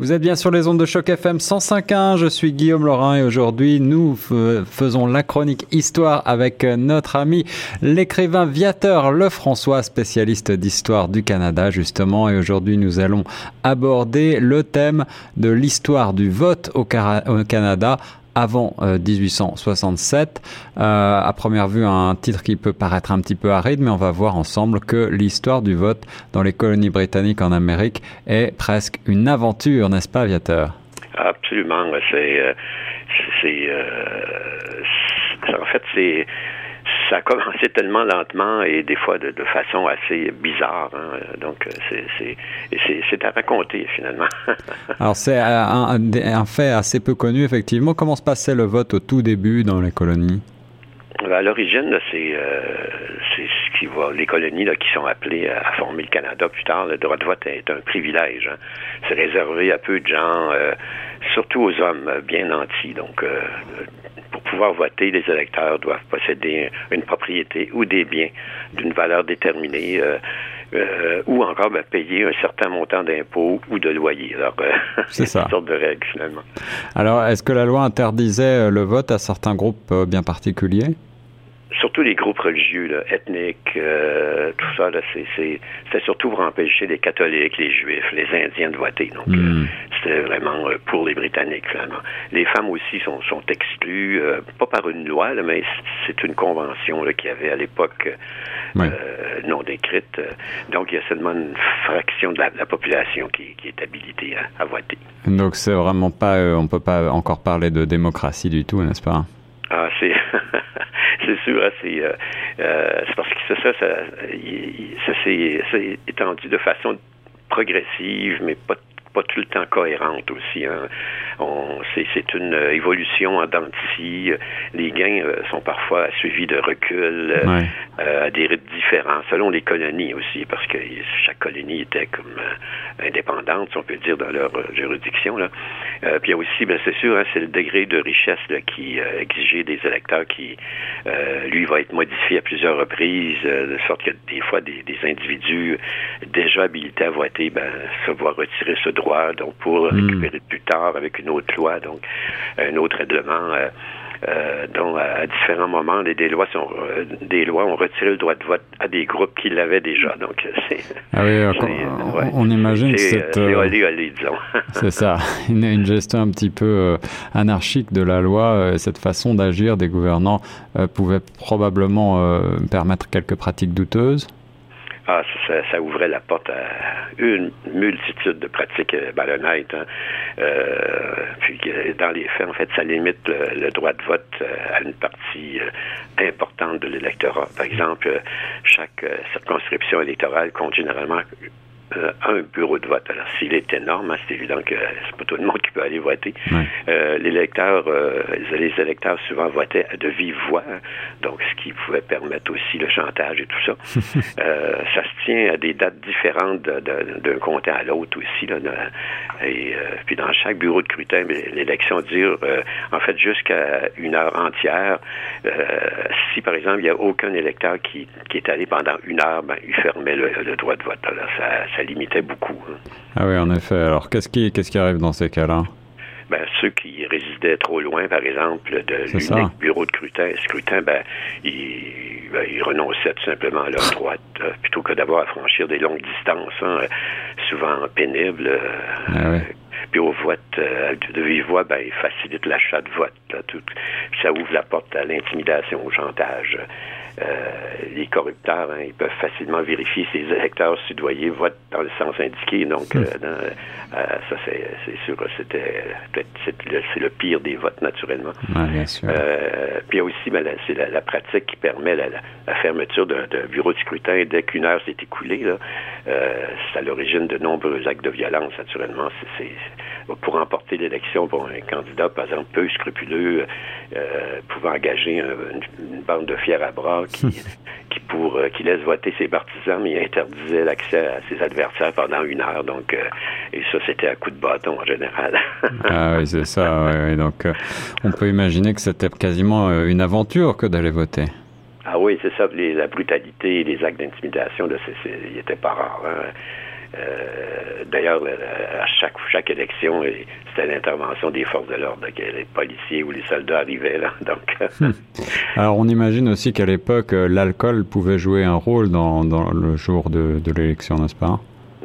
Vous êtes bien sur les ondes de choc FM 105.1, je suis Guillaume Laurin et aujourd'hui nous faisons la chronique histoire avec notre ami l'écrivain Viateur Lefrançois, spécialiste d'histoire du Canada justement. Et aujourd'hui nous allons aborder le thème de l'histoire du vote au, Canada avant 1867. Euh, euh, à première vue, un titre qui peut paraître un petit peu aride, mais on va voir ensemble que l'histoire du vote dans les colonies britanniques en Amérique est presque une aventure, n'est-ce pas, Aviateur? Absolument. C'est, euh, c'est, en fait, c'est ça a commencé tellement lentement et des fois de, façon assez bizarre. Hein. Donc, c'est à raconter finalement. Alors, c'est un, un, fait assez peu connu, effectivement. Comment se passait le vote au tout début dans les colonies? Ben, à l'origine, c'est ce qui va, les colonies là, qui sont appelées à former le Canada plus tard. Le droit de vote est un privilège. Hein. C'est réservé à peu de gens, euh, surtout aux hommes bien nantis. Donc, euh, pouvoir voter, les électeurs doivent posséder une propriété ou des biens d'une valeur déterminée. Euh, ou encore ben, payer un certain montant d'impôts ou de loyer. Alors, c'est ça. une sorte de règle finalement. Alors, est-ce que la loi interdisait le vote à certains groupes bien particuliers? Surtout les groupes religieux, ethniques, euh, tout ça, c'est, surtout pour empêcher les catholiques, les juifs, les Indiens de voter. Donc, hmm. euh, c'était vraiment euh, pour les Britanniques, finalement. Les femmes aussi sont, sont exclues, pas par une loi, mais c'est une convention qu'il y avait à l'époque non décrite. donc, il y a seulement une fraction de la, population qui, est habilitée à, à, voter. Donc, c'est vraiment pas, on peut pas encore parler de démocratie du tout, n'est-ce pas? Ah, c'est c'est sûr, hein, c'est euh, euh, parce que ça, ça, ça, s'est étendu de façon progressive, mais pas pas tout le temps cohérente aussi. Hein. C'est, une évolution en dents Les gains euh, sont parfois suivis de recul euh, à des rythmes différents, selon les colonies aussi, parce que chaque colonie était comme euh, indépendante, si on peut dire, dans leur juridiction. Là. puis il y a aussi, ben, c'est sûr, hein, c'est le degré de richesse qui exigeait des électeurs qui, lui, va être modifié à plusieurs reprises, de sorte que des fois, des, individus déjà habilités à voter ben, se voient retirer ce droit, donc pour hmm. récupérer plus tard avec une autre loi, donc un autre règlement. Euh, euh, dont à, différents moments, des lois sont, euh, des lois ont retiré le droit de vote à des groupes qui l'avaient déjà. Donc c'est. Ah oui, on, imagine cette. c'est ça, une, une, gestion un petit peu anarchique de la loi. cette façon d'agir des gouvernants pouvait probablement permettre quelques pratiques douteuses. Ah, ça, ouvrait la porte à une multitude de pratiques euh, malhonnêtes. Hein. Euh, puis dans les faits, en fait, ça limite le, droit de vote euh, à une partie importante de l'électorat. Par exemple, chaque circonscription électorale compte généralement euh, un bureau de vote. Alors, s'il est énorme, hein, c'est évident que c'est pas tout le monde qui peut aller voter. Euh, les électeurs, euh, les électeurs souvent votaient de vive voix, hein. donc ce qui pouvait permettre aussi le chantage et tout ça. ça se tient à des dates différentes d'un comté à l'autre aussi. Là, et puis dans chaque bureau de scrutin, ben, l'élection dure en fait jusqu'à une heure entière. si par exemple il n'y a aucun électeur qui, est allé pendant une heure, ben, il fermait le, droit de vote. Alors, ça, ça limitait beaucoup. Hein. Ah oui, en effet. Alors, qu'est-ce qui, qu'est-ce qui arrive dans ces cas-là? Ben, ceux qui résidaient trop loin, par exemple, de l'unique bureau de scrutin, scrutin ben, ils, ben, ils, renonçaient tout simplement à leur droite, euh, plutôt que d'avoir à franchir des longues distances, hein, souvent pénibles. Euh, ah puis au vote euh, de vive voix, ben, il facilite l'achat de vote. Tout, ça ouvre la porte à l'intimidation, au chantage. Euh, les corrupteurs, hein, ils peuvent facilement vérifier si les électeurs sudoyers votent dans le sens indiqué. Donc, hmm. euh, euh, ça, c'est, sûr c'était c'est le, pire des votes, naturellement. bien sûr. puis aussi, ben, c'est la, pratique qui permet la, fermeture d'un, bureau de scrutin dès qu'une heure s'est écoulée. Là, c'est à l'origine de nombreux actes de violence, naturellement. Pour emporter l'élection pour un candidat, par exemple, peu scrupuleux, pouvant engager une, bande de fiers à bras qui, qui, pour, euh, qui laisse voter ses partisans, mais interdisait l'accès à ses adversaires pendant une heure. Donc, euh, et ça, c'était à coup de bâton en général. ah oui, c'est ça. Donc, euh, on peut imaginer que c'était quasiment une aventure que d'aller voter. Ah oui, c'est ça. la brutalité, les actes d'intimidation, il n'était pas rare. Hein. D'ailleurs, à chaque, chaque élection, c'était l'intervention des forces de l'ordre, les policiers ou les soldats arrivaient là. Donc, hmm. Alors, on imagine aussi qu'à l'époque, l'alcool pouvait jouer un rôle dans, dans le jour de, de l'élection, n'est-ce pas?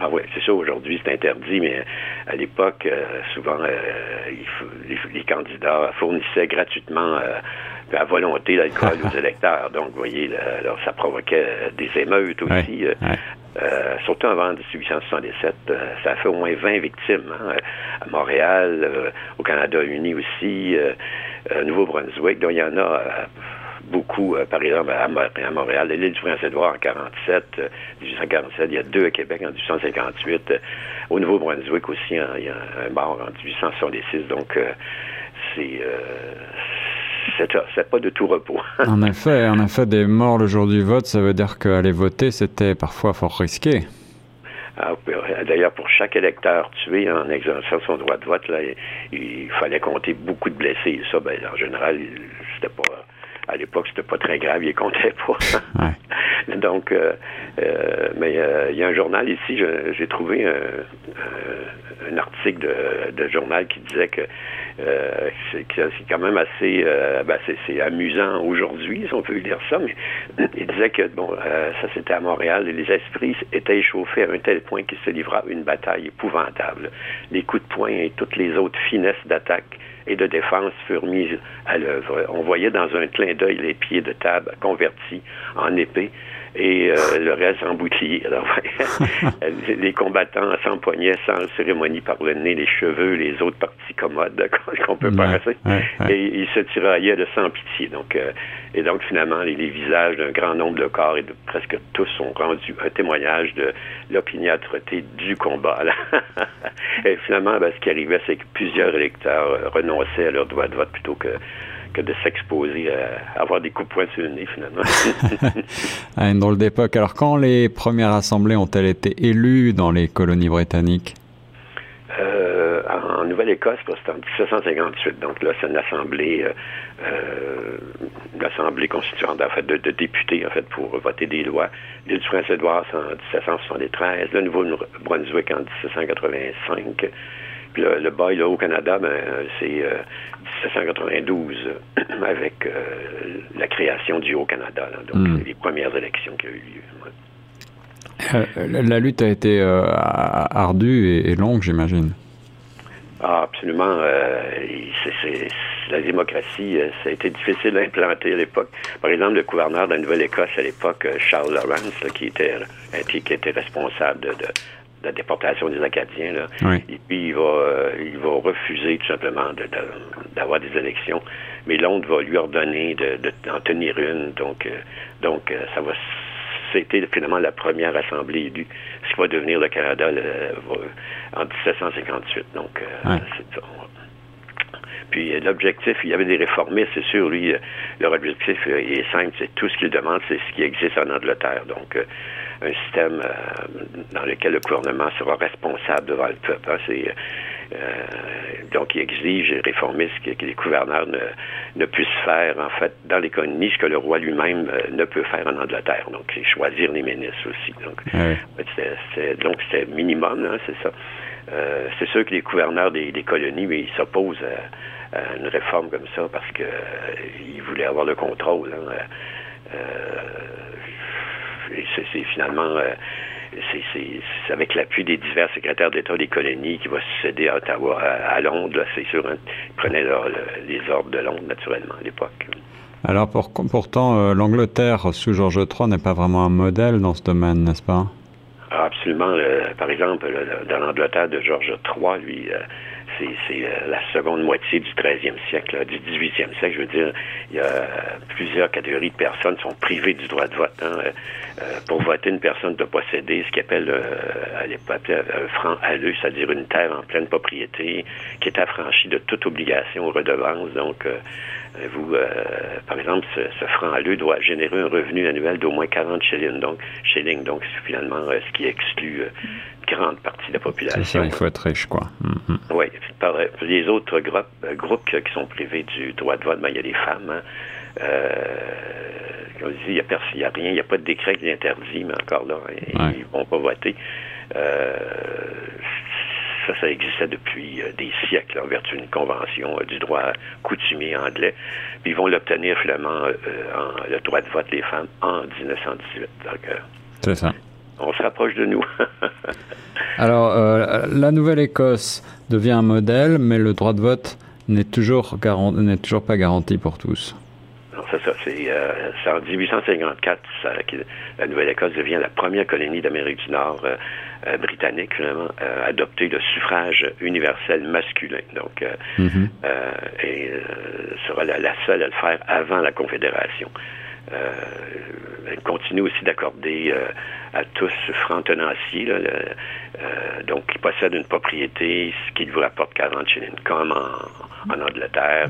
Ah oui, c'est ça. Aujourd'hui, c'est interdit, mais à l'époque, souvent, les, les, candidats fournissaient gratuitement à volonté l'alcool aux électeurs. Donc, vous voyez, alors, ça provoquait des émeutes aussi. Euh, euh, surtout avant 1877, euh, ça a fait au moins 20 victimes hein, à Montréal, au Canada uni aussi, au Nouveau-Brunswick. Donc, il y en a beaucoup, par exemple, à, Montréal, l'île du Prince-Édouard en 47, 1847, il y a deux à Québec en 1858. au Nouveau-Brunswick aussi, il y a un mort en 1866. Donc, c'est c'est pas de tout repos. en effet, en effet, des morts le jour du vote, ça veut dire qu'aller voter, c'était parfois fort risqué. Ah, d'ailleurs, pour chaque électeur tué en exerçant son droit de vote, là, il, fallait compter beaucoup de blessés. Ça, ben, en général, c'était pas à l'époque, c'était pas très grave, il comptait pas. Donc, euh, euh, mais euh, il y a un journal ici, j'ai trouvé un, article de, journal qui disait que c'est quand même assez, ben, c'est amusant aujourd'hui, si on peut dire ça, mais il disait que bon, ça c'était à Montréal, et les esprits étaient échauffés à un tel point qu'il se livra une bataille épouvantable. Les coups de poing et toutes les autres finesses d'attaque et de défense furent mises à l'œuvre. On voyait dans un clin d'œil les pieds de table convertis en épée et euh, le reste en bouclier. Alors, les combattants s'empoignaient sans cérémonie par le nez, les cheveux, les autres parties commodes qu'on peut passer, et ils se tiraillaient de sans pitié. Donc, euh, et donc finalement, les, visages d'un grand nombre de corps et de presque tous ont rendu un témoignage de l'opiniâtreté du combat. et finalement, ben, ce qui arrivait, c'est que plusieurs électeurs euh, renonçaient à leur droit de vote plutôt que que de s'exposer à avoir des coups de poing sur le nez, finalement. à une drôle d'époque. Alors, quand les premières assemblées ont-elles été élues dans les colonies britanniques? Euh, en Nouvelle-Écosse, c'était en 1758. Donc là, c'est une assemblée, euh, euh, l'assemblée constituante en fait, de, députés en fait pour voter des lois. L'île du Prince-Édouard, c'est en 1773. Le Nouveau-Brunswick en 1785. Puis le, le bail au Canada, ben, c'est 1792 avec euh, la création du Haut-Canada, donc hmm. les premières élections qui ont eu lieu. Euh, la lutte a été euh, ardue et, longue, j'imagine. Ah, absolument. la démocratie, ça a été difficile à implanter à l'époque. Par exemple, le gouverneur de la Nouvelle-Écosse à l'époque, Charles Lawrence, qui, était, qui était responsable de la déportation des Acadiens. Là. Et puis, il va, euh, il va refuser tout simplement d'avoir des élections. Mais Londres va lui ordonner d'en tenir une. Donc, euh, donc euh, ça va c'était finalement la première assemblée élue, ce qui va devenir le Canada en 1758. Donc, c'est ça. Puis l'objectif, il y avait des réformistes, c'est sûr, lui, leur objectif est simple, c'est tout ce qu'il demande, c'est ce qui existe en Angleterre. Donc, un système euh, dans lequel le gouvernement sera responsable devant le peuple. Hein. Euh, donc, il exige, les réformistes, que, les gouverneurs ne, puissent faire, en fait, dans l'économie, ce que le roi lui-même euh, ne peut faire en Angleterre. Donc, c'est choisir les ministres aussi. Donc, c'est minimum, hein, c'est ça. c'est sûr que les gouverneurs des, colonies, mais ils s'opposent à, une réforme comme ça parce qu'ils voulaient avoir le contrôle. Hein c'est finalement euh, c'est avec l'appui des divers secrétaires d'État des colonies qui va succéder à Ottawa, à, Londres, c'est sûr. Hein, ils prenaient les ordres de Londres, naturellement, à l'époque. Alors, pour, pourtant, euh, l'Angleterre sous George III n'est pas vraiment un modèle dans ce domaine, n'est-ce pas? Ah, absolument. par exemple, dans l'Angleterre de George III, lui, euh, c'est euh, la seconde moitié du 13e siècle, du 18e siècle, je veux dire, il y a plusieurs catégories de personnes qui sont privées du droit de vote. Hein. Euh, pour voter, une personne doit posséder ce qu'on appelle euh, à l'époque un franc alleux, c'est-à-dire une terre en pleine propriété qui est affranchie de toute obligation ou redevance. Donc, vous, par exemple, ce, franc alleux doit générer un revenu annuel d'au moins 40 shillings, donc, shillings, donc finalement ce qui exclut grande partie de la population. C'est ça, il faut être riche, quoi. Mm-hmm. Oui. les autres groupes, euh, groupes qui sont privés du droit de vote, ben, il y a les femmes. Hein. Euh, comme je dis, il n'y a, a, rien, il n'y a pas de décret qui l'interdit, mais encore là, ils ne vont pas voter. ça, ça existait depuis des siècles en vertu d'une convention du droit coutumier anglais. Puis ils vont l'obtenir finalement, en, le droit de vote des femmes en 1918. C'est ça. On se rapproche de nous. Alors, la Nouvelle-Écosse devient un modèle, mais le droit de vote n'est toujours, n'est toujours pas garanti pour tous. C'est ça. C'est euh, en 1854 que la Nouvelle-Écosse devient la première colonie d'Amérique du Nord euh, euh, britannique, finalement, à adopter le suffrage universel masculin. Donc, mm-hmm. et sera la, seule à le faire avant la Confédération. elle continue aussi d'accorder à tous francs tenanciers, donc qui possèdent une propriété, ce qui vous rapporte 40 shillings comme en, en Angleterre,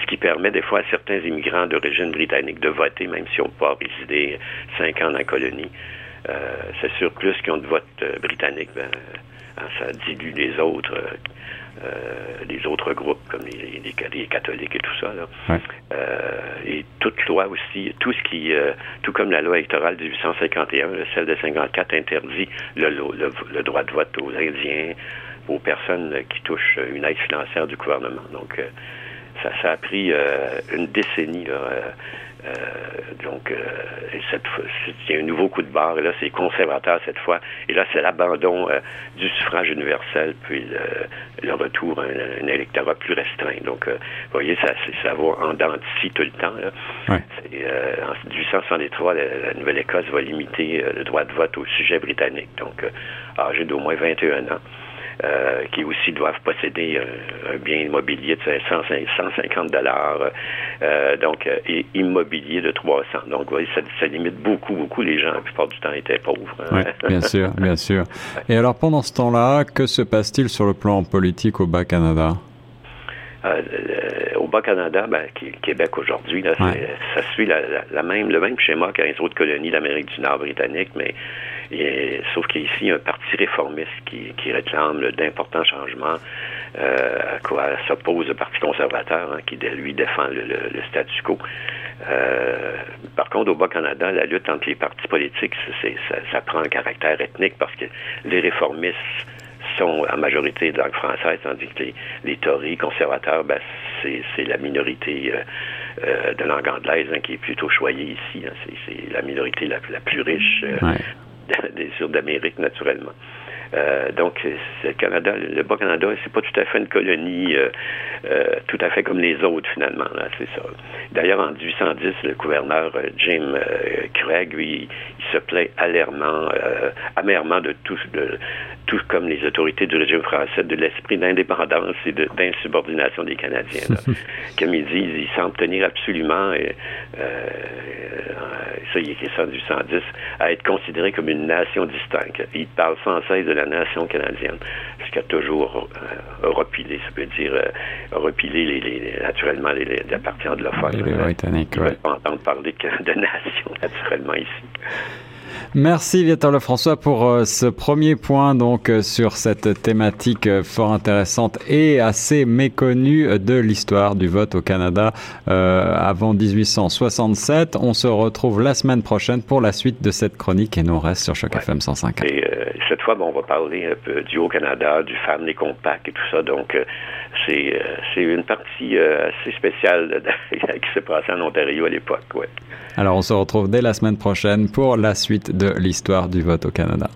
ce qui permet des fois à certains immigrants d'origine britannique de voter, même si on peut pas résider cinq ans dans la colonie. Euh, c'est sûr, plus qu'ils ont de vote euh, britannique, ben, hein, ça dilue les autres, euh, les autres groupes, comme les, les, catholiques et tout ça. et toute loi aussi, tout ce qui, tout comme la loi électorale de 1851, celle de 54 interdit le, le droit de vote aux Indiens, aux personnes qui touchent une aide financière du gouvernement. Donc, euh, ça, ça a pris euh, une décennie. Là, euh, donc, cette il y a un nouveau coup de barre, et là, c'est conservateur cette fois. Et là, c'est l'abandon du suffrage universel, puis le, retour à un, électorat plus restreint. Donc, vous voyez, ça, ça va en dents tout le temps. Là. en 1863, la, la Nouvelle-Écosse va limiter le droit de vote au sujet britannique, donc âgé d'au moins 21 ans. Euh, qui aussi doivent posséder un, bien immobilier de 150 dollars, euh, donc et immobilier de 300. Donc, vous voyez, ça, limite beaucoup, beaucoup. Les gens, la plupart du temps, étaient pauvres. Hein. Oui, bien sûr, bien sûr. Et alors, pendant ce temps-là, que se passe-t-il sur le plan politique au Bas-Canada? Euh, au Bas-Canada, ben, Québec aujourd'hui, ça suit la, même, le même schéma qu'un autres colonies d'Amérique du Nord britannique, mais sauf qu'ici, un parti réformiste qui, réclame d'importants changements, euh, à quoi s'oppose le Parti conservateur, hein, qui lui défend le, le, statu quo. Euh, par contre, au Bas-Canada, la lutte entre les partis politiques, ça, ça, prend un caractère ethnique parce que les réformistes sont en majorité de langue française, tandis que les, Tories conservateurs, ben, c'est la minorité euh, de langue anglaise hein, qui est plutôt choyée ici. Hein. C'est la minorité la, plus riche. Des sur d'Amérique, naturellement. Euh, donc, le Canada, le Bas-Canada, c'est pas tout à fait une colonie euh, euh, tout à fait comme les autres, finalement. c'est ça. D'ailleurs, en 1810, le gouverneur Jim Craig, lui, il se plaît amèrement, amèrement de tout, de, tout comme les autorités du régime français, de l'esprit d'indépendance et d'insubordination des Canadiens. comme ils disent, ils semblent tenir absolument, et, ça, il est question en 1810, à être considérés comme une nation distincte. Ils parlent sans cesse de la nation canadienne, ce qui a toujours euh, repilé, ça veut dire euh, repilé les, les, naturellement les, les, la partie anglophone. Les Britanniques, oui. pas entendre parler de nation naturellement ici. Merci Viateur Lefrançois pour euh, ce premier point donc euh, sur cette thématique euh, fort intéressante et assez méconnue de l'histoire du vote au Canada avant 1867. On se retrouve la semaine prochaine pour la suite de cette chronique et nous on reste sur Choc FM 105. Et cette fois, bon, on va parler un peu du Haut-Canada, du Family Compact et tout ça. Donc, c'est une partie assez spéciale qui s'est passée en Ontario à l'époque. Ouais. Alors on se retrouve dès la semaine prochaine pour la suite de l'histoire du vote au Canada.